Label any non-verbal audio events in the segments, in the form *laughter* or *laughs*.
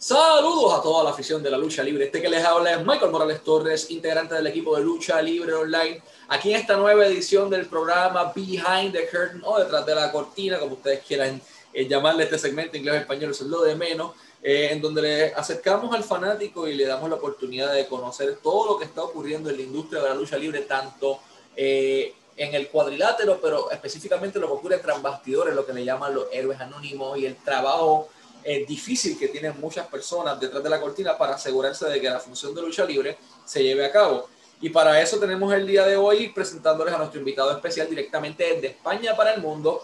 Saludos a toda la afición de la lucha libre. Este que les habla es Michael Morales Torres, integrante del equipo de lucha libre online. Aquí en esta nueva edición del programa Behind the Curtain o detrás de la cortina, como ustedes quieran eh, llamarle este segmento inglés español, eso es lo de menos, eh, en donde le acercamos al fanático y le damos la oportunidad de conocer todo lo que está ocurriendo en la industria de la lucha libre, tanto eh, en el cuadrilátero, pero específicamente lo que ocurre tras bastidores, lo que le llaman los héroes anónimos y el trabajo es difícil que tienen muchas personas detrás de la cortina para asegurarse de que la función de lucha libre se lleve a cabo. Y para eso tenemos el día de hoy presentándoles a nuestro invitado especial directamente desde España para el mundo,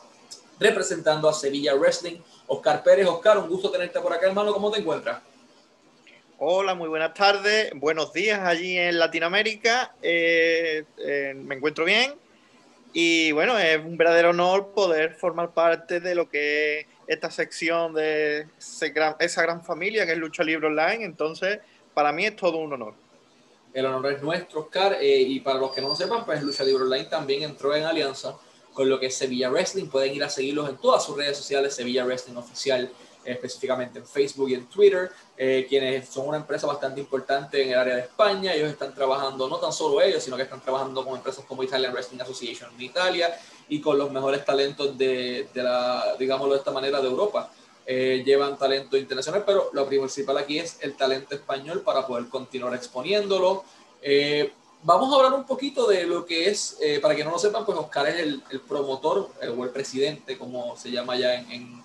representando a Sevilla Wrestling, Oscar Pérez. Oscar, un gusto tenerte por acá, hermano. ¿Cómo te encuentras? Hola, muy buenas tardes. Buenos días allí en Latinoamérica. Eh, eh, me encuentro bien. Y bueno, es un verdadero honor poder formar parte de lo que es esta sección de esa gran familia que es Lucha Libre Online. Entonces, para mí es todo un honor. El honor es nuestro, Oscar. Eh, y para los que no lo sepan, pues Lucha Libre Online también entró en alianza con lo que es Sevilla Wrestling. Pueden ir a seguirlos en todas sus redes sociales, Sevilla Wrestling Oficial, específicamente en Facebook y en Twitter, eh, quienes son una empresa bastante importante en el área de España. Ellos están trabajando, no tan solo ellos, sino que están trabajando con empresas como Italian Wrestling Association en Italia y con los mejores talentos de, de la, digámoslo de esta manera, de Europa. Eh, llevan talento internacional, pero lo principal aquí es el talento español para poder continuar exponiéndolo. Eh, vamos a hablar un poquito de lo que es, eh, para que no lo sepan, pues Oscar es el, el promotor o el presidente, como se llama ya en, en,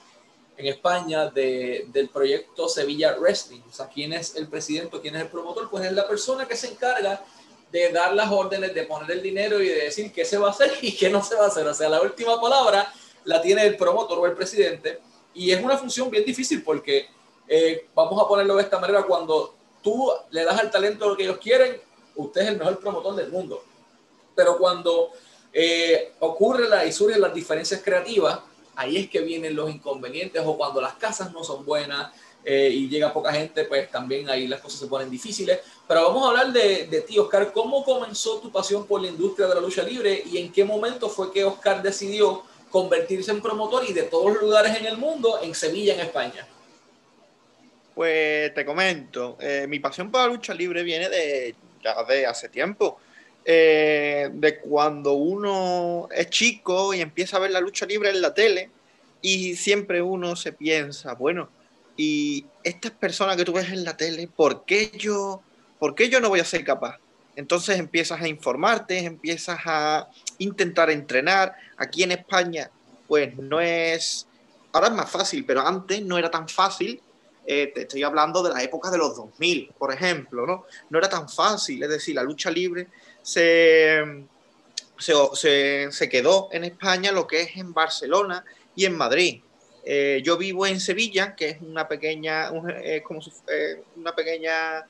en España, de, del proyecto Sevilla Wrestling. O sea, ¿quién es el presidente, quién es el promotor? Pues es la persona que se encarga de dar las órdenes, de poner el dinero y de decir qué se va a hacer *laughs* y qué no se va a hacer. O sea, la última palabra la tiene el promotor o el presidente y es una función bien difícil porque, eh, vamos a ponerlo de esta manera, cuando tú le das al talento lo que ellos quieren, usted es el mejor promotor del mundo. Pero cuando eh, ocurre la, y surgen las diferencias creativas, ahí es que vienen los inconvenientes o cuando las casas no son buenas eh, y llega poca gente, pues también ahí las cosas se ponen difíciles. Pero vamos a hablar de, de ti, Oscar. ¿Cómo comenzó tu pasión por la industria de la lucha libre y en qué momento fue que Oscar decidió convertirse en promotor y de todos los lugares en el mundo en Sevilla, en España? Pues te comento, eh, mi pasión por la lucha libre viene de ya de hace tiempo. Eh, de cuando uno es chico y empieza a ver la lucha libre en la tele y siempre uno se piensa, bueno, y estas personas que tú ves en la tele, ¿por qué yo, por qué yo no voy a ser capaz? Entonces empiezas a informarte, empiezas a intentar entrenar. Aquí en España, pues no es, ahora es más fácil, pero antes no era tan fácil. Eh, te estoy hablando de la época de los 2000, por ejemplo, ¿no? No era tan fácil, es decir, la lucha libre se, se, se quedó en España lo que es en Barcelona y en Madrid. Eh, yo vivo en Sevilla, que es una pequeña, eh, como una pequeña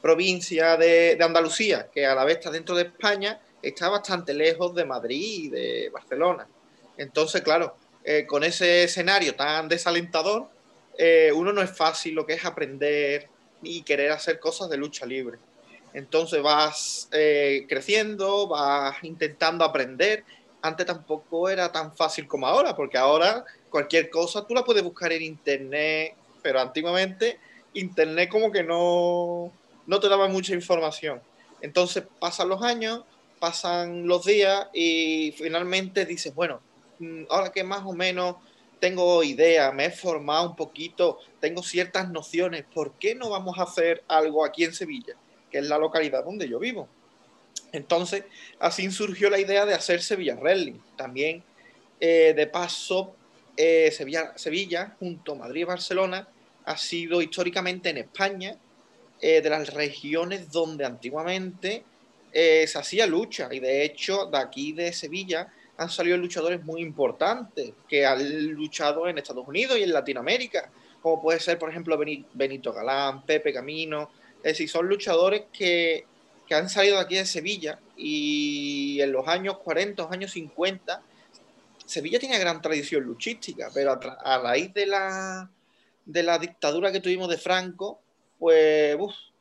provincia de, Andalucía, que a la vez está dentro de España, está bastante lejos de Madrid y de Barcelona. Entonces, claro, eh, con ese escenario tan desalentador, eh, uno no es fácil lo que es aprender y querer hacer cosas de lucha libre. Entonces vas eh, creciendo, vas intentando aprender. Antes tampoco era tan fácil como ahora, porque ahora cualquier cosa tú la puedes buscar en internet, pero antiguamente internet como que no, no te daba mucha información. Entonces pasan los años, pasan los días y finalmente dices, bueno, mm, ahora que más o menos tengo idea, me he formado un poquito, tengo ciertas nociones, ¿por qué no vamos a hacer algo aquí en Sevilla, que es la localidad donde yo vivo? Entonces, así surgió la idea de hacer Sevilla Wrestling. También, eh, de paso, eh, Sevilla, Sevilla, junto a Madrid y Barcelona, ha sido históricamente en España eh, de las regiones donde antiguamente eh, se hacía lucha. Y de hecho, de aquí de Sevilla han salido luchadores muy importantes que han luchado en Estados Unidos y en Latinoamérica, como puede ser, por ejemplo, Benito Galán, Pepe Camino. Es decir, son luchadores que, que han salido de aquí de Sevilla y en los años 40, años 50, Sevilla tiene gran tradición luchística, pero a, a raíz de la, de la dictadura que tuvimos de Franco, pues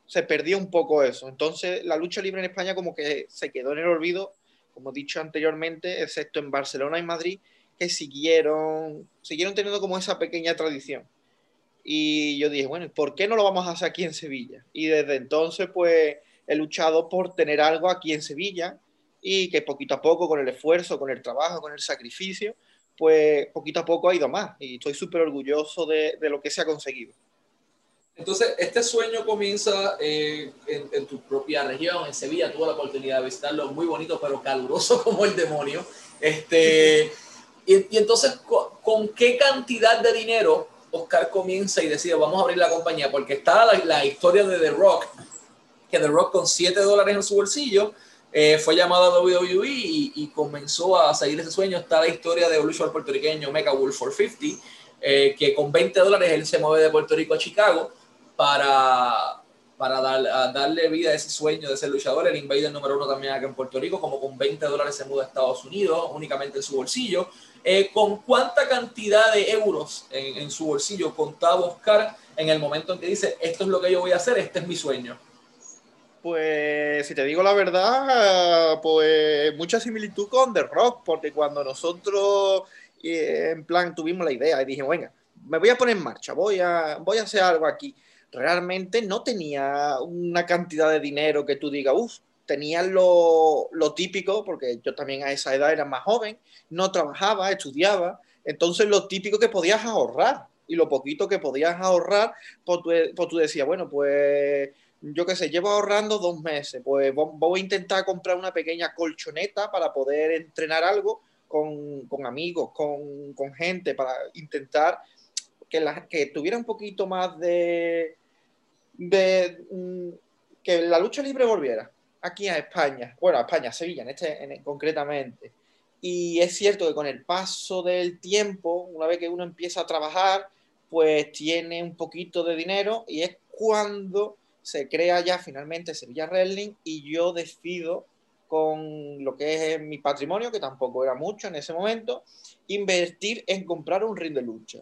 se perdió un poco eso. Entonces, la lucha libre en España como que se quedó en el olvido, como he dicho anteriormente, excepto en Barcelona y Madrid, que siguieron, siguieron teniendo como esa pequeña tradición. Y yo dije, bueno, ¿por qué no lo vamos a hacer aquí en Sevilla? Y desde entonces, pues, he luchado por tener algo aquí en Sevilla y que poquito a poco, con el esfuerzo, con el trabajo, con el sacrificio, pues poquito a poco ha ido más. Y estoy súper orgulloso de, de, lo que se ha conseguido. Entonces, este sueño comienza eh, en, en, tu propia región, en Sevilla. Tuve la oportunidad de visitarlo, muy bonito, pero caluroso *laughs* como el demonio. Este, y, y entonces, ¿con, ¿con qué cantidad de dinero Oscar comienza y decide, vamos a abrir la compañía, porque está la, la historia de The Rock, que The Rock con 7 dólares en su bolsillo eh, fue llamado a WWE y, y, comenzó a seguir ese sueño. Está la historia de luchador puertorriqueño, Mecha Wolf 450, eh, que con 20 dólares él se mueve de Puerto Rico a Chicago para, para dar, darle vida a ese sueño de ser luchador. El Invader número uno también acá en Puerto Rico, como con 20 dólares se muda a Estados Unidos, únicamente en su bolsillo. Eh, ¿Con cuánta cantidad de euros en, en, su bolsillo contaba Oscar en el momento en que dice, esto es lo que yo voy a hacer, este es mi sueño? Pues, si te digo la verdad, pues mucha similitud con The Rock, porque cuando nosotros, eh, en plan, tuvimos la idea y dije, venga, me voy a poner en marcha, voy a, voy a hacer algo aquí. Realmente no tenía una cantidad de dinero que tú digas, uff, tenía lo, lo, típico, porque yo también a esa edad era más joven, no trabajaba, estudiaba, entonces lo típico que podías ahorrar y lo poquito que podías ahorrar, pues tú, pues tú decías, bueno, pues yo qué sé, llevo ahorrando dos meses, pues voy a intentar comprar una pequeña colchoneta para poder entrenar algo con, con amigos, con, con, gente, para intentar que, la, que tuviera un poquito más de, de mm, que la lucha libre volviera aquí a España, bueno, a España, a Sevilla en este, en, concretamente. Y es cierto que con el paso del tiempo, una vez que uno empieza a trabajar, pues tiene un poquito de dinero y es cuando se crea ya finalmente Sevilla Wrestling y yo decido con lo que es mi patrimonio, que tampoco era mucho en ese momento, invertir en comprar un ring de lucha.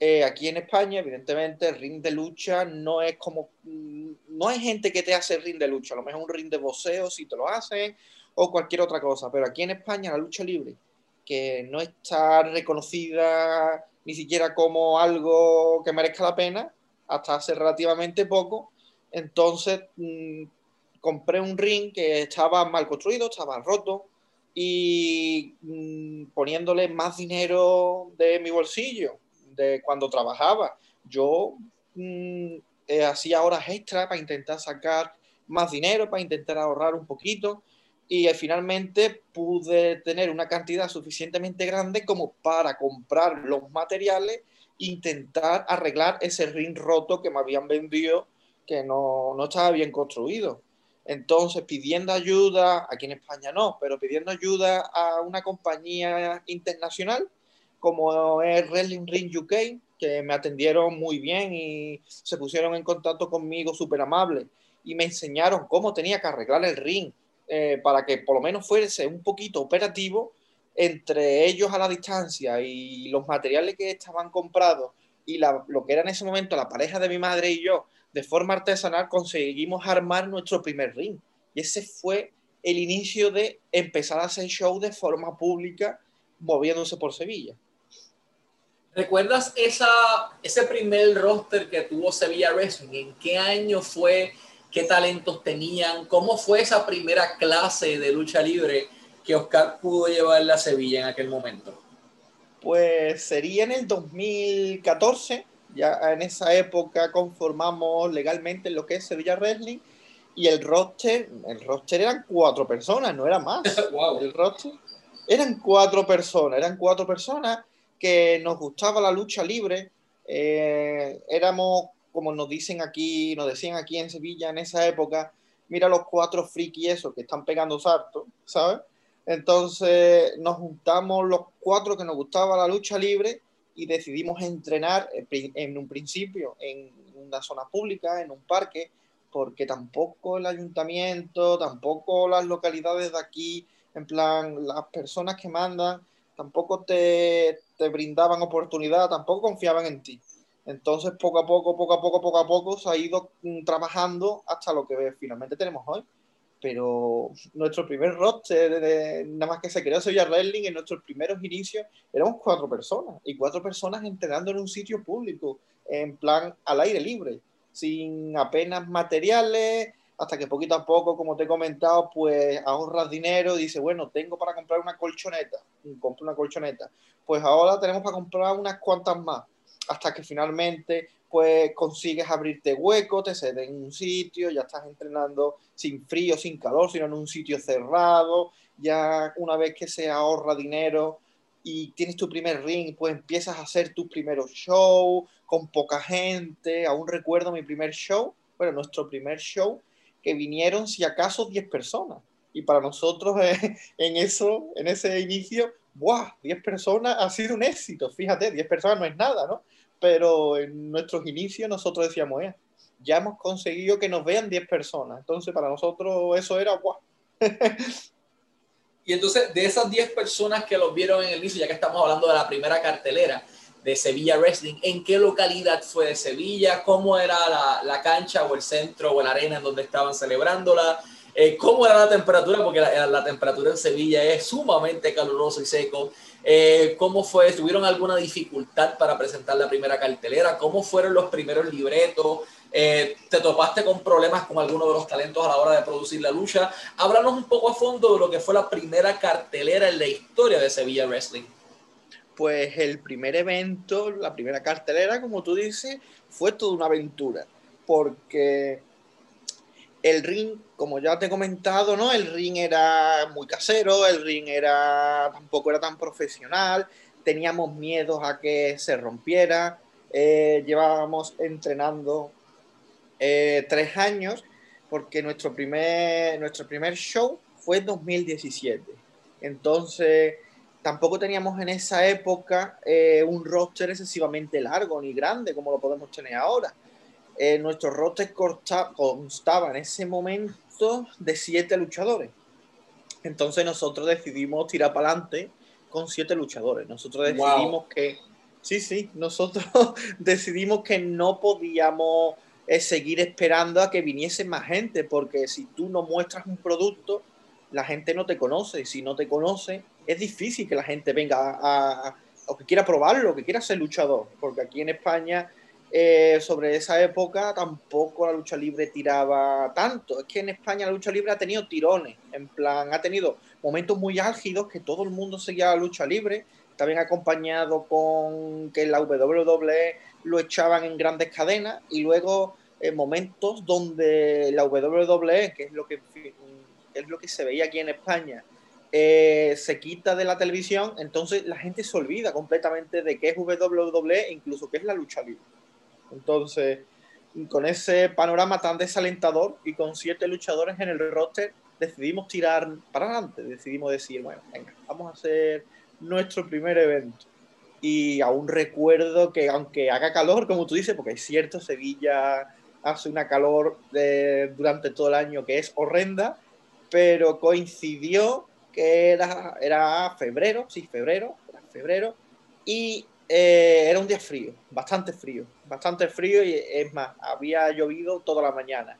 Eh, aquí en España, evidentemente, el ring de lucha no es como... Mm, no hay gente que te hace ring de lucha, a lo mejor un ring de boxeo si te lo hacen o cualquier otra cosa, pero aquí en España la lucha libre, que no está reconocida ni siquiera como algo que merezca la pena, hasta hace relativamente poco, entonces mmm, compré un ring que estaba mal construido, estaba roto y mmm, poniéndole más dinero de mi bolsillo de cuando trabajaba. Yo mmm, eh, hacía horas extra para intentar sacar más dinero, para intentar ahorrar un poquito y eh, finalmente pude tener una cantidad suficientemente grande como para comprar los materiales intentar arreglar ese ring roto que me habían vendido que no, no estaba bien construido. Entonces, pidiendo ayuda, aquí en España no, pero pidiendo ayuda a una compañía internacional como es Wrestling Ring UK, que me atendieron muy bien y se pusieron en contacto conmigo súper amables y me enseñaron cómo tenía que arreglar el ring eh, para que por lo menos fuese un poquito operativo entre ellos a la distancia y los materiales que estaban comprados y la, lo que era en ese momento la pareja de mi madre y yo de forma artesanal conseguimos armar nuestro primer ring. Y ese fue el inicio de empezar a hacer show de forma pública moviéndose por Sevilla. ¿Recuerdas esa, ese primer roster que tuvo Sevilla Wrestling? ¿En qué año fue? ¿Qué talentos tenían? ¿Cómo fue esa primera clase de lucha libre que Oscar pudo llevarle a Sevilla en aquel momento? Pues sería en el 2014 ya en esa época conformamos legalmente lo que es Sevilla Wrestling y el roster, el roster eran cuatro personas, no era más. *laughs* wow. El roster eran cuatro personas, eran cuatro personas que nos gustaba la lucha libre. Eh, éramos, como nos dicen aquí, nos decían aquí en Sevilla en esa época, mira los cuatro friki esos que están pegando salto, ¿sabes? Entonces nos juntamos los cuatro que nos gustaba la lucha libre y decidimos entrenar en un principio en una zona pública, en un parque, porque tampoco el ayuntamiento, tampoco las localidades de aquí, en plan, las personas que mandan, tampoco te, te brindaban oportunidad, tampoco confiaban en ti. Entonces, poco a poco, poco a poco, poco a poco, se ha ido mm, trabajando hasta lo que finalmente tenemos hoy pero nuestro primer roster, de, de, nada más que se creó Sevilla Wrestling, en nuestros primeros inicios éramos cuatro personas, y cuatro personas entrenando en un sitio público, en plan al aire libre, sin apenas materiales, hasta que poquito a poco, como te he comentado, pues ahorras dinero y dices, bueno, tengo para comprar una colchoneta, compro una colchoneta, pues ahora tenemos para comprar unas cuantas más, hasta que finalmente pues consigues abrirte hueco, te cedes en un sitio, ya estás entrenando sin frío, sin calor, sino en un sitio cerrado, ya una vez que se ahorra dinero y tienes tu primer ring, pues empiezas a hacer tus primeros shows con poca gente, aún recuerdo mi primer show, bueno, nuestro primer show, que vinieron si acaso 10 personas. Y para nosotros eh, *laughs* en eso, en ese inicio, ¡buah! 10 personas ha sido un éxito. Fíjate, 10 personas no es nada, ¿no? pero en nuestros inicios nosotros decíamos, eh, ya hemos conseguido que nos vean 10 personas. Entonces, para nosotros eso era guau. y entonces, de esas 10 personas que los vieron en el inicio, ya que estamos hablando de la primera cartelera de Sevilla Wrestling, ¿en qué localidad fue de Sevilla? ¿Cómo era la, la cancha o el centro o la arena en donde estaban celebrándola? Eh, ¿Cómo era la temperatura? Porque la, temperatura en Sevilla es sumamente caluroso y seco. Eh, ¿Cómo fue? ¿Tuvieron alguna dificultad para presentar la primera cartelera? ¿Cómo fueron los primeros libretos? Eh, ¿Te topaste con problemas con alguno de los talentos a la hora de producir la lucha? Háblanos un poco a fondo de lo que fue la primera cartelera en la historia de Sevilla Wrestling. Pues el primer evento, la primera cartelera, como tú dices, fue toda una aventura. Porque el ring, como ya te he comentado, ¿no? El ring era muy casero, el ring era tampoco era tan profesional, teníamos miedos a que se rompiera, eh, llevábamos entrenando eh, tres años porque nuestro primer, nuestro primer show fue en 2017. Entonces, tampoco teníamos en esa época eh, un roster excesivamente largo ni grande como lo podemos tener ahora eh, nuestro roster constaba en ese momento de siete luchadores. Entonces nosotros decidimos tirar para adelante con siete luchadores. Nosotros decidimos que, sí, sí, nosotros *laughs* decidimos que no podíamos eh, seguir esperando a que viniese más gente, porque si tú no muestras un producto, la gente no te conoce. Y si no te conoce, es difícil que la gente venga a, o que quiera probarlo, que quiera ser luchador, porque aquí en España eh, sobre esa época tampoco la lucha libre tiraba tanto. Es que en España la lucha libre ha tenido tirones, en plan, ha tenido momentos muy álgidos que todo el mundo seguía la lucha libre, también acompañado con que la WWE lo echaban en grandes cadenas y luego eh, momentos donde la WWE, que es lo que, es lo que se veía aquí en España, eh, se quita de la televisión, entonces la gente se olvida completamente de qué es WWE incluso qué es la lucha libre. Entonces, con ese panorama tan desalentador y con siete luchadores en el roster, decidimos tirar para adelante. Decidimos decir, bueno, venga, vamos a hacer nuestro primer evento. Y aún recuerdo que aunque haga calor, como tú dices, porque es cierto, Sevilla hace una calor durante todo el año que es horrenda, pero coincidió que era, febrero, sí, febrero, febrero, y eh, era un día frío, bastante frío, bastante frío y es más, había llovido toda la mañana.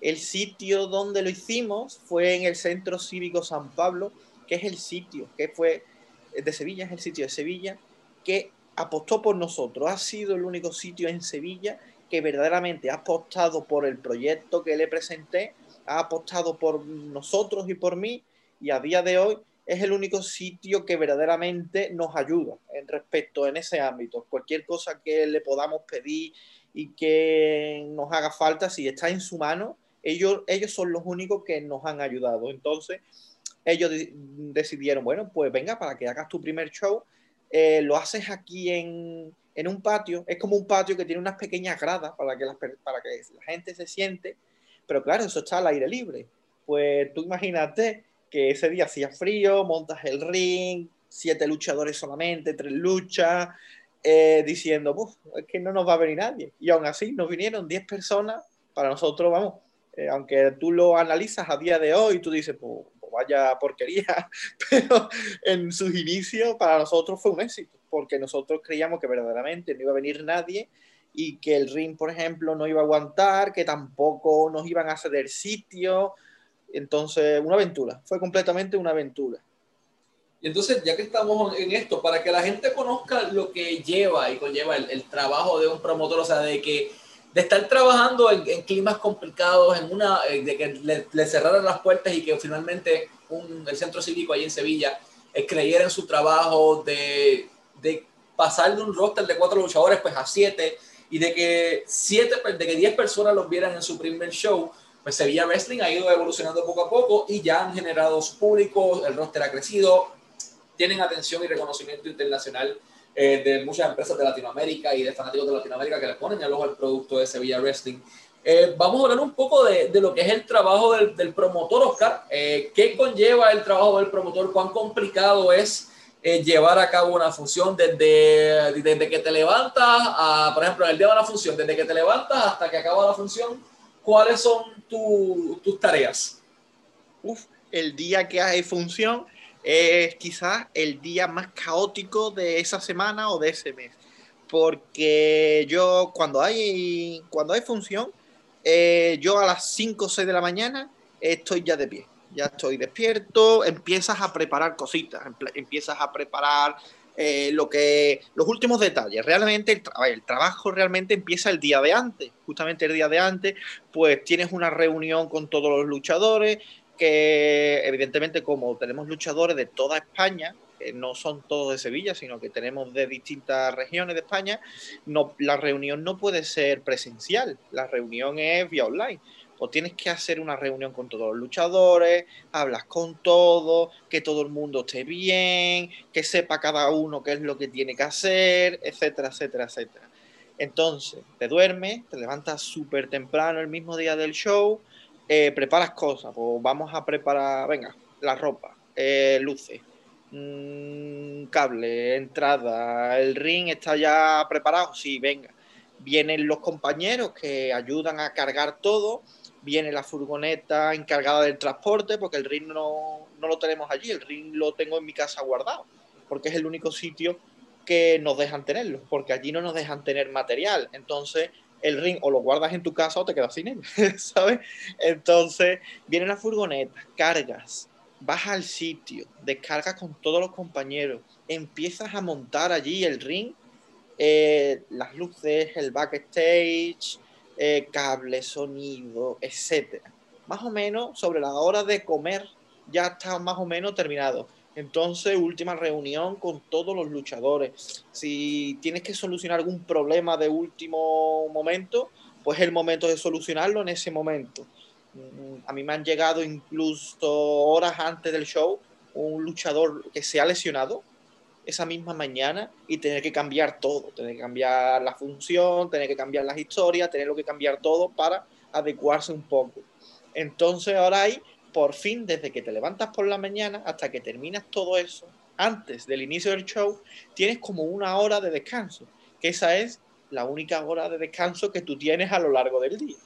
El sitio donde lo hicimos fue en el Centro Cívico San Pablo, que es el sitio que fue de Sevilla, es el sitio de Sevilla, que apostó por nosotros. Ha sido el único sitio en Sevilla que verdaderamente ha apostado por el proyecto que le presenté, ha apostado por nosotros y por mí, y a día de hoy es el único sitio que verdaderamente nos ayuda en respecto en ese ámbito. Cualquier cosa que le podamos pedir y que nos haga falta, si está en su mano, ellos, ellos son los únicos que nos han ayudado. Entonces, ellos decidieron, bueno, pues venga, para que hagas tu primer show, eh, lo haces aquí en, en, un patio. Es como un patio que tiene unas pequeñas gradas para que, para que la gente se siente, pero claro, eso está al aire libre. Pues tú imagínate que ese día hacía frío, montas el ring, siete luchadores solamente, tres luchas, eh, diciendo, es que no nos va a venir nadie. Y aún así nos vinieron 10 personas, para nosotros, vamos, eh, aunque tú lo analizas a día de hoy, tú dices, pues, pues, vaya porquería, *laughs* pero en sus inicios para nosotros fue un éxito, porque nosotros creíamos que verdaderamente no iba a venir nadie y que el ring, por ejemplo, no iba a aguantar, que tampoco nos iban a ceder sitio, entonces, una aventura, fue completamente una aventura. Y entonces, ya que estamos en esto, para que la gente conozca lo que lleva y conlleva el, trabajo de un promotor, o sea, de que de estar trabajando en, climas complicados, en una, eh, de que le, cerraran las puertas y que finalmente un, el centro cívico ahí en Sevilla eh, creyera en su trabajo, de, de pasar de un roster de cuatro luchadores pues a siete y de que siete, de que diez personas los vieran en su primer show, pues Sevilla Wrestling ha ido evolucionando poco a poco y ya han generado su público, el roster ha crecido, tienen atención y reconocimiento internacional eh, de muchas empresas de Latinoamérica y de fanáticos de Latinoamérica que le ponen el ojo al producto de Sevilla Wrestling. Eh, vamos a hablar un poco de, de, lo que es el trabajo del, del promotor, Oscar. Eh, ¿Qué conlleva el trabajo del promotor? ¿Cuán complicado es llevar a cabo una función desde, desde que te levantas, a, por ejemplo, el día de una función, desde que te levantas hasta que acaba la función? ¿Cuáles son tus tareas? Uf, el día que hay función es quizás el día más caótico de esa semana o de ese mes. Porque yo cuando hay, cuando hay función, eh, yo a las 5 o 6 de la mañana estoy ya de pie. Ya estoy despierto, empiezas a preparar cositas, empiezas a preparar eh, lo que los últimos detalles. Realmente el, el, trabajo realmente empieza el día de antes, justamente el día de antes, pues tienes una reunión con todos los luchadores, que evidentemente como tenemos luchadores de toda España, que no son todos de Sevilla, sino que tenemos de distintas regiones de España, no, la reunión no puede ser presencial, la reunión es vía online. O tienes que hacer una reunión con todos los luchadores, hablas con todos, que todo el mundo esté bien, que sepa cada uno qué es lo que tiene que hacer, etcétera, etcétera, etcétera. Entonces, te duermes, te levantas súper temprano el mismo día del show, eh, preparas cosas, pues vamos a preparar, venga, la ropa, eh, luces, mm, cable, entrada, el ring está ya preparado, sí, venga. Vienen los compañeros que ayudan a cargar todo, viene la furgoneta encargada del transporte, porque el ring no, no lo tenemos allí, el ring lo tengo en mi casa guardado, porque es el único sitio que nos dejan tenerlo, porque allí no nos dejan tener material. Entonces, el ring o lo guardas en tu casa o te quedas sin él, *laughs* ¿sabes? Entonces, viene la furgoneta, cargas, vas al sitio, descargas con todos los compañeros, empiezas a montar allí el ring, eh, las luces, el backstage, eh, cable, sonido, etc. Más o menos sobre la hora de comer ya está más o menos terminado. Entonces, última reunión con todos los luchadores. Si tienes que solucionar algún problema de último momento, pues es el momento de solucionarlo en ese momento. Mm, a mí me han llegado incluso horas antes del show un luchador que se ha lesionado esa misma mañana y tener que cambiar todo, tener que cambiar la función, tener que cambiar las historias, tener que cambiar todo para adecuarse un poco. Entonces ahora hay por fin, desde que te levantas por la mañana hasta que terminas todo eso, antes del inicio del show, tienes como una hora de descanso, que esa es la única hora de descanso que tú tienes a lo largo del día.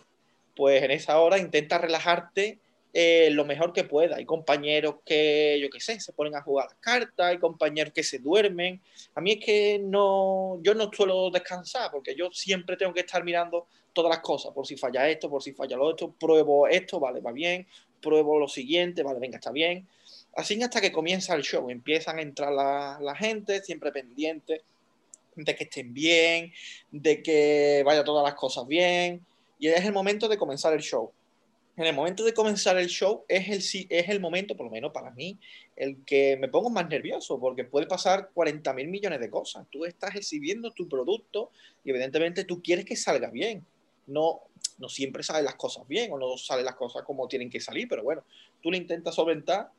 Pues en esa hora intenta relajarte eh, lo mejor que pueda. Hay compañeros que, yo qué sé, se ponen a jugar las cartas, hay compañeros que se duermen. A mí es que no, yo no suelo descansar porque yo siempre tengo que estar mirando todas las cosas, por si falla esto, por si falla lo otro, pruebo esto, vale, va bien, pruebo lo siguiente, vale, venga, está bien. Así hasta que comienza el show, empiezan a entrar la, gente, siempre pendiente de que estén bien, de que vaya todas las cosas bien, y es el momento de comenzar el show. En el momento de comenzar el show es el, es el momento, por lo menos para mí, el que me pongo más nervioso, porque puede pasar 40 mil millones de cosas. Tú estás exhibiendo tu producto y evidentemente tú quieres que salga bien. No, no siempre salen las cosas bien o no salen las cosas como tienen que salir, pero bueno, tú le intentas solventar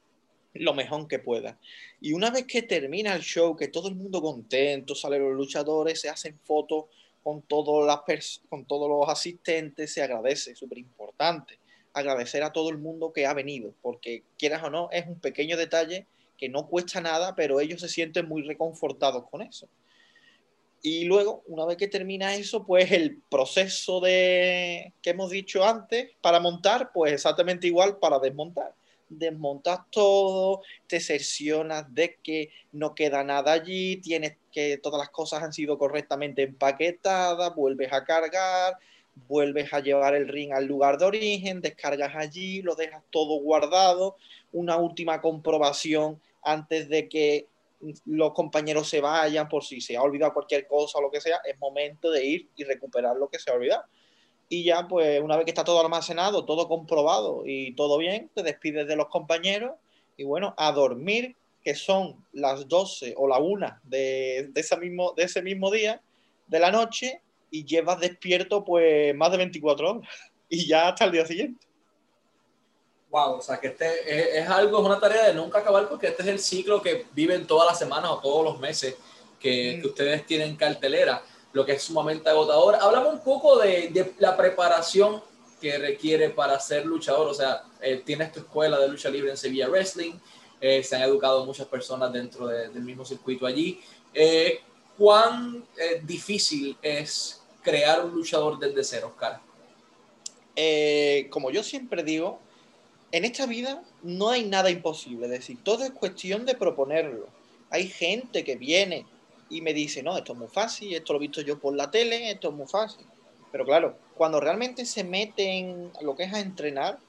lo mejor que puedas. Y una vez que termina el show, que todo el mundo contento, salen los luchadores, se hacen fotos con, con todos los asistentes, se agradece, súper importante, agradecer a todo el mundo que ha venido, porque quieras o no, es un pequeño detalle que no cuesta nada, pero ellos se sienten muy reconfortados con eso. Y luego, una vez que termina eso, pues el proceso de que hemos dicho antes para montar, pues exactamente igual para desmontar. Desmontas todo, te cercioras de que no queda nada allí, tienes que todas las cosas han sido correctamente empaquetadas, vuelves a cargar, vuelves a llevar el ring al lugar de origen, descargas allí, lo dejas todo guardado, una última comprobación antes de que los compañeros se vayan por si se ha olvidado cualquier cosa o lo que sea, es momento de ir y recuperar lo que se ha olvidado. Y ya, pues, una vez que está todo almacenado, todo comprobado y todo bien, te despides de los compañeros y bueno, a dormir, que son las 12 o la 1 de, de, ese mismo, de ese mismo día, de la noche, y llevas despierto pues más de 24 horas *laughs* y ya hasta el día siguiente. Wow, o sea que este es, algo, es una tarea de nunca acabar porque este es el ciclo que viven todas las semanas o todos los meses que, que ustedes tienen cartelera, lo que es sumamente agotador. Hablamos un poco de, de la preparación que requiere para ser luchador, o sea, eh, tienes tu escuela de lucha libre en Sevilla Wrestling, eh, se han educado muchas personas dentro del mismo circuito allí. Eh, ¿Cuán eh, difícil es crear un luchador desde cero, Oscar? como yo siempre digo, en esta vida no hay nada imposible, es decir, todo es cuestión de proponerlo. Hay gente que viene y me dice, no, esto es muy fácil, esto lo he visto yo por la tele, esto es muy fácil. Pero claro, cuando realmente se meten a lo que es entrenar,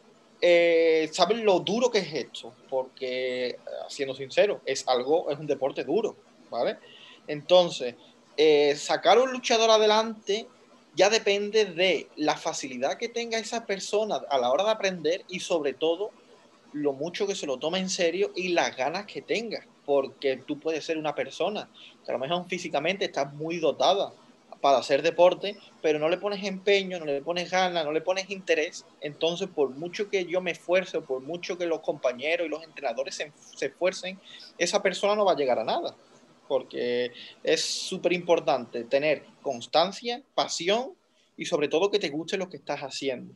eh, saben lo duro que es esto, porque, siendo sincero, es algo, es un deporte duro, ¿vale? Entonces, eh, sacar un luchador adelante ya depende de la facilidad que tenga esa persona a la hora de aprender y sobre todo lo mucho que se lo tome en serio y las ganas que tenga, porque tú puedes ser una persona que a lo mejor físicamente estás muy dotada para hacer deporte, pero no le pones empeño, no le pones ganas, no le pones interés, entonces por mucho que yo me esfuerce, por mucho que los compañeros y los entrenadores se, se esfuercen, esa persona no va a llegar a nada, porque es súper importante tener constancia, pasión y sobre todo que te guste lo que estás haciendo.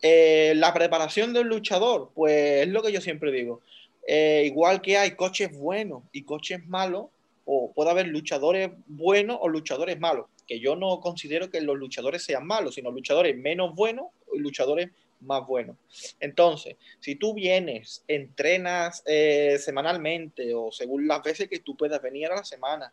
Eh, la preparación del luchador, pues es lo que yo siempre digo. Eh, igual que hay coches buenos y coches malos, o puede haber luchadores buenos o luchadores malos, que yo no considero que los luchadores sean malos, sino luchadores menos buenos y luchadores más buenos. Entonces, si tú vienes, entrenas eh, semanalmente o según las veces que tú puedas venir a la semana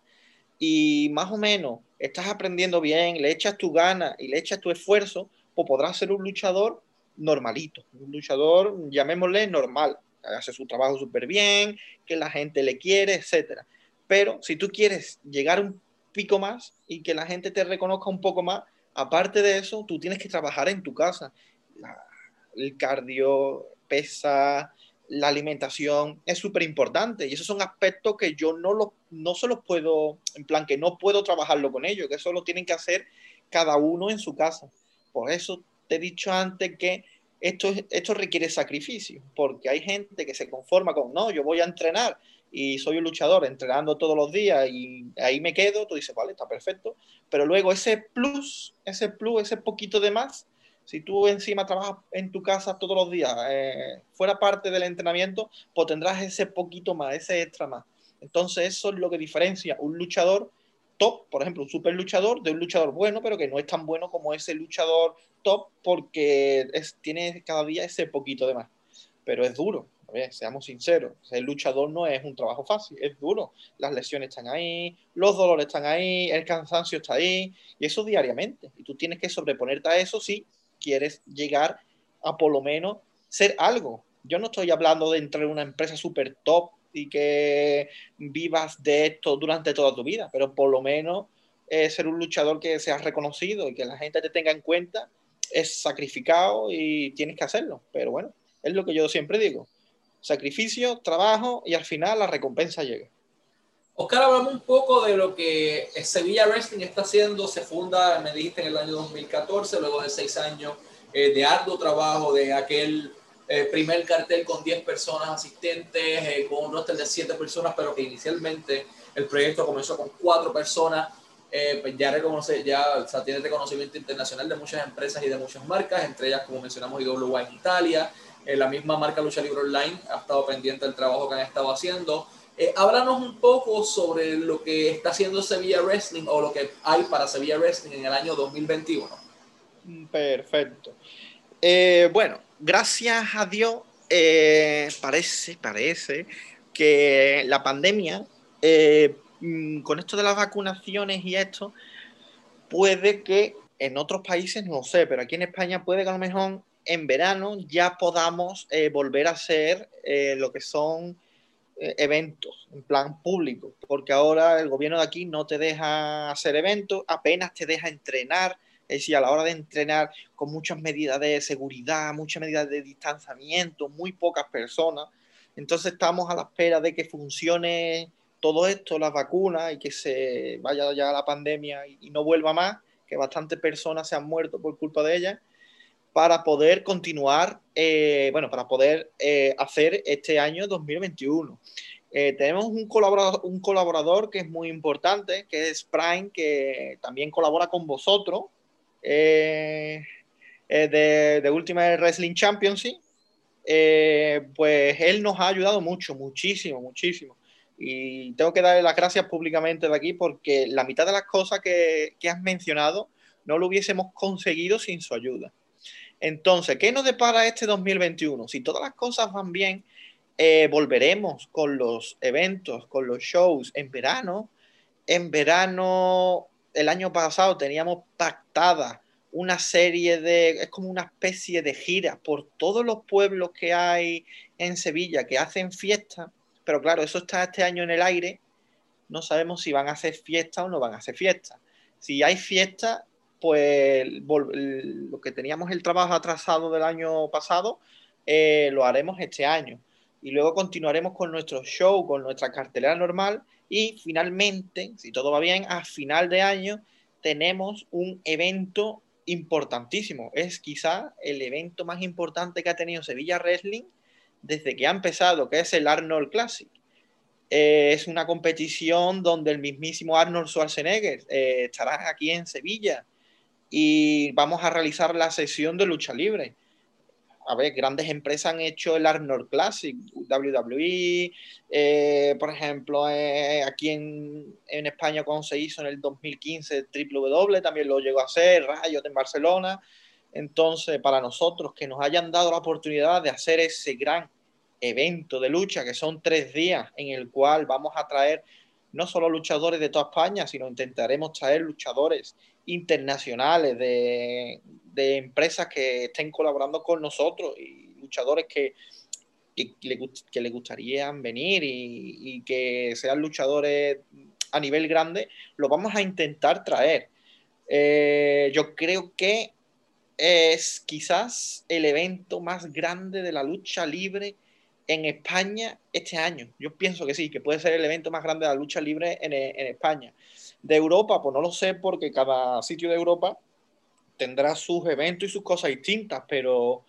y más o menos estás aprendiendo bien, le echas tu gana y le echas tu esfuerzo, pues podrás ser un luchador normalito, un luchador, llamémosle normal, hace su trabajo súper bien, que la gente le quiere, etcétera. Pero si tú quieres llegar un pico más y que la gente te reconozca un poco más, aparte de eso, tú tienes que trabajar en tu casa. El cardio, pesa, la alimentación es súper importante y esos son aspectos que yo no, lo, no se los puedo, en plan que no puedo trabajarlo con ellos, que eso lo tienen que hacer cada uno en su casa. Por eso te he dicho antes que esto, esto requiere sacrificio, porque hay gente que se conforma con, no, yo voy a entrenar y soy un luchador entrenando todos los días y ahí me quedo, tú dices, vale, está perfecto, pero luego ese plus, ese plus, ese poquito de más, si tú encima trabajas en tu casa todos los días, eh, fuera parte del entrenamiento, pues tendrás ese poquito más, ese extra más. Entonces eso es lo que diferencia un luchador top, por ejemplo, un super luchador, de un luchador bueno, pero que no es tan bueno como ese luchador top porque es, tiene cada día ese poquito de más. Pero es duro, seamos sinceros, el luchador no es un trabajo fácil, es duro. Las lesiones están ahí, los dolores están ahí, el cansancio está ahí, y eso diariamente. Y tú tienes que sobreponerte a eso si quieres llegar a por lo menos ser algo. Yo no estoy hablando de entrar en una empresa súper top y que vivas de esto durante toda tu vida, pero por lo menos eh, ser un luchador que seas reconocido y que la gente te tenga en cuenta es sacrificado y tienes que hacerlo. Pero bueno, es lo que yo siempre digo sacrificio, trabajo y al final la recompensa llega. Oscar, hablamos un poco de lo que Sevilla Wrestling está haciendo. Se funda, me dijiste, en el año 2014, luego de seis años eh, de arduo trabajo, de aquel eh, primer cartel con 10 personas asistentes, eh, con un roster de 7 personas, pero que inicialmente el proyecto comenzó con 4 personas. pues ya reconoce, ya o sea, tiene reconocimiento internacional de muchas empresas y de muchas marcas, entre ellas, como mencionamos, IWA en Italia, eh, la misma marca Lucha Libre Online ha estado pendiente del trabajo que han estado haciendo. Eh, háblanos un poco sobre lo que está haciendo Sevilla Wrestling o lo que hay para Sevilla Wrestling en el año 2021. Perfecto. Eh, bueno, gracias a Dios, parece, parece que la pandemia, mm, con esto de las vacunaciones y esto, puede que en otros países, no sé, pero aquí en España puede que a lo mejor en verano ya podamos eh, volver a hacer eh, lo que son eh, eventos en plan público, porque ahora el gobierno de aquí no te deja hacer eventos, apenas te deja entrenar, es decir, a la hora de entrenar con muchas medidas de seguridad, muchas medidas de distanciamiento, muy pocas personas. Entonces estamos a la espera de que funcione todo esto, las vacunas y que se vaya ya la pandemia y, no vuelva más, que bastantes personas se han muerto por culpa de ella, para poder continuar, eh, bueno, para poder eh, hacer este año 2021. Eh, tenemos un colaborador, un colaborador que es muy importante, que es Prime, que también colabora con vosotros, de, de Ultimate Wrestling Championship. pues él nos ha ayudado mucho, muchísimo, muchísimo. Y tengo que darle las gracias públicamente de aquí porque la mitad de las cosas que, has mencionado no lo hubiésemos conseguido sin su ayuda. Entonces, ¿qué nos depara este 2021? Si todas las cosas van bien, eh, volveremos con los eventos, con los shows en verano. En verano, el año pasado teníamos pactada una serie de, es como una especie de gira por todos los pueblos que hay en Sevilla que hacen fiesta pero claro, eso está este año en el aire. No sabemos si van a hacer fiesta o no van a hacer fiesta. Si hay fiesta, pues lo que teníamos el trabajo atrasado del año pasado, eh, lo haremos este año. Y luego continuaremos con nuestro show, con nuestra cartelera normal. Y finalmente, si todo va bien, a final de año tenemos un evento importantísimo. Es quizá el evento más importante que ha tenido Sevilla Wrestling desde que ha empezado, que es el Arnold Classic. Eh, es una competición donde el mismísimo Arnold Schwarzenegger eh, estará aquí en Sevilla y vamos a realizar la sesión de lucha libre. A ver, grandes empresas han hecho el Arnold Classic, WWE, eh, por ejemplo, aquí en, en, España cuando se hizo en el 2015 W también lo llegó a hacer, Rayos en Barcelona. Entonces, para nosotros que nos hayan dado la oportunidad de hacer ese gran evento de lucha, que son tres días en el cual vamos a traer no solo luchadores de toda España, sino intentaremos traer luchadores internacionales de, empresas que estén colaborando con nosotros y luchadores que, que, le, gustarían venir y, que sean luchadores a nivel grande, lo vamos a intentar traer. Eh, yo creo que es quizás el evento más grande de la lucha libre en España este año. Yo pienso que sí, que puede ser el evento más grande de la lucha libre en, España. De Europa, pues no lo sé porque cada sitio de Europa tendrá sus eventos y sus cosas distintas, pero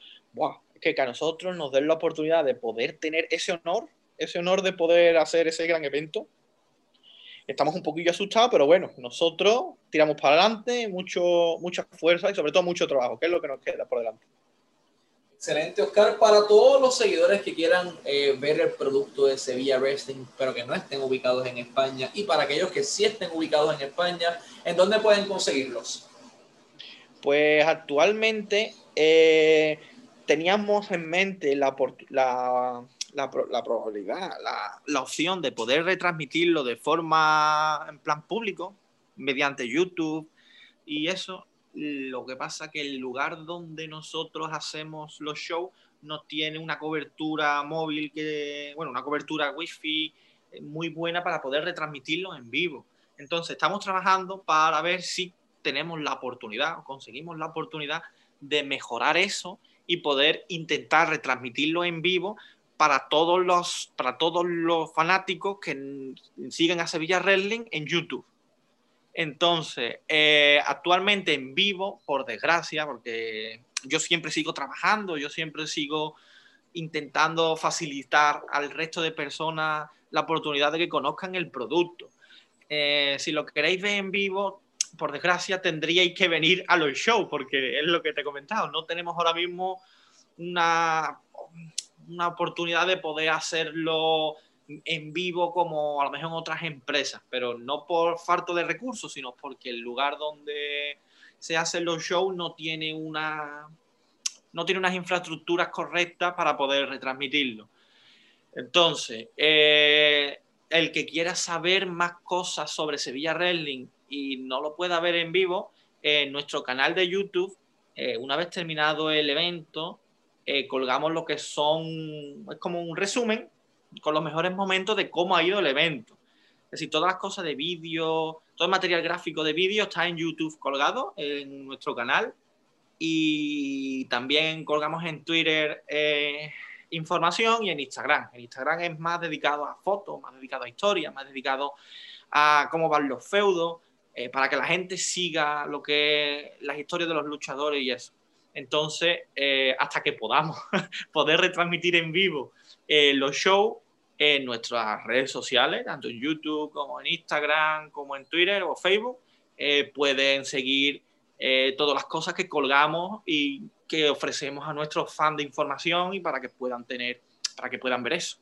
que, que a nosotros nos den la oportunidad de poder tener ese honor, ese honor de poder hacer ese gran evento. Estamos un poquillo asustados, pero bueno, nosotros tiramos para adelante, mucho, mucha fuerza y sobre todo mucho trabajo, que es lo que nos queda por delante. Excelente, Oscar. Para todos los seguidores que quieran eh, ver el producto de Sevilla Wrestling, pero que no estén ubicados en España, y para aquellos que sí estén ubicados en España, ¿en dónde pueden conseguirlos? Pues actualmente eh, teníamos en mente la, la, la, probabilidad, la, la opción de poder retransmitirlo de forma en plan público, mediante YouTube y eso, lo que pasa que el lugar donde nosotros hacemos los shows no tiene una cobertura móvil que, bueno, una cobertura wifi eh, muy buena para poder retransmitirlo en vivo. Entonces, estamos trabajando para ver si tenemos la oportunidad conseguimos la oportunidad de mejorar eso y poder intentar retransmitirlo en vivo para todos los, para todos los fanáticos que siguen a Sevilla Wrestling en YouTube. Entonces, eh, actualmente en vivo, por desgracia, porque yo siempre sigo trabajando, yo siempre sigo intentando facilitar al resto de personas la oportunidad de que conozcan el producto. Eh, si lo queréis ver en vivo, por desgracia tendríais que venir a los shows, porque es lo que te he comentado, no tenemos ahora mismo una, una oportunidad de poder hacerlo en vivo como a lo mejor en otras empresas, pero no por falta de recursos, sino porque el lugar donde se hacen los shows no tiene una no tiene unas infraestructuras correctas para poder retransmitirlo. Entonces, eh, el que quiera saber más cosas sobre Sevilla Wrestling y no lo pueda ver en vivo, en nuestro canal de YouTube, eh, una vez terminado el evento, eh, colgamos lo que son, es como un resumen con los mejores momentos de cómo ha ido el evento. Es decir, todas las cosas de vídeo, todo el material gráfico de vídeo está en YouTube colgado en nuestro canal y también colgamos en Twitter eh, información y en Instagram. En Instagram es más dedicado a fotos, más dedicado a historias, más dedicado a cómo van los feudos, eh, para que la gente siga lo que las historias de los luchadores y eso. Entonces, eh, hasta que podamos *laughs* poder retransmitir en vivo los shows en nuestras redes sociales, tanto en YouTube como en Instagram, como en Twitter o Facebook, pueden seguir eh, todas las cosas que colgamos y que ofrecemos a nuestros fans de información y para que puedan tener, para que puedan ver eso.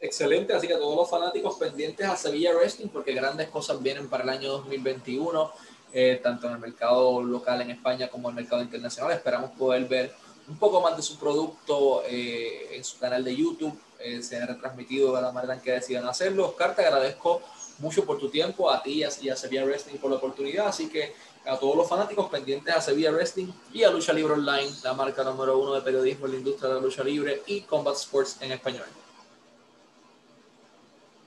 Excelente, así que todos los fanáticos pendientes a Sevilla Wrestling porque grandes cosas vienen para el año 2021, eh, tanto en el mercado local en España como en el mercado internacional. Esperamos poder ver un poco más de su producto eh, en su canal de YouTube, se ha retransmitido de la manera en que decidan hacerlo. Oscar, te agradezco mucho por tu tiempo, a ti y a Sevilla Wrestling por la oportunidad, así que a todos los fanáticos pendientes a Sevilla Wrestling y a Lucha Libre Online, la marca número uno de periodismo en la industria de la lucha libre y Combat Sports en español.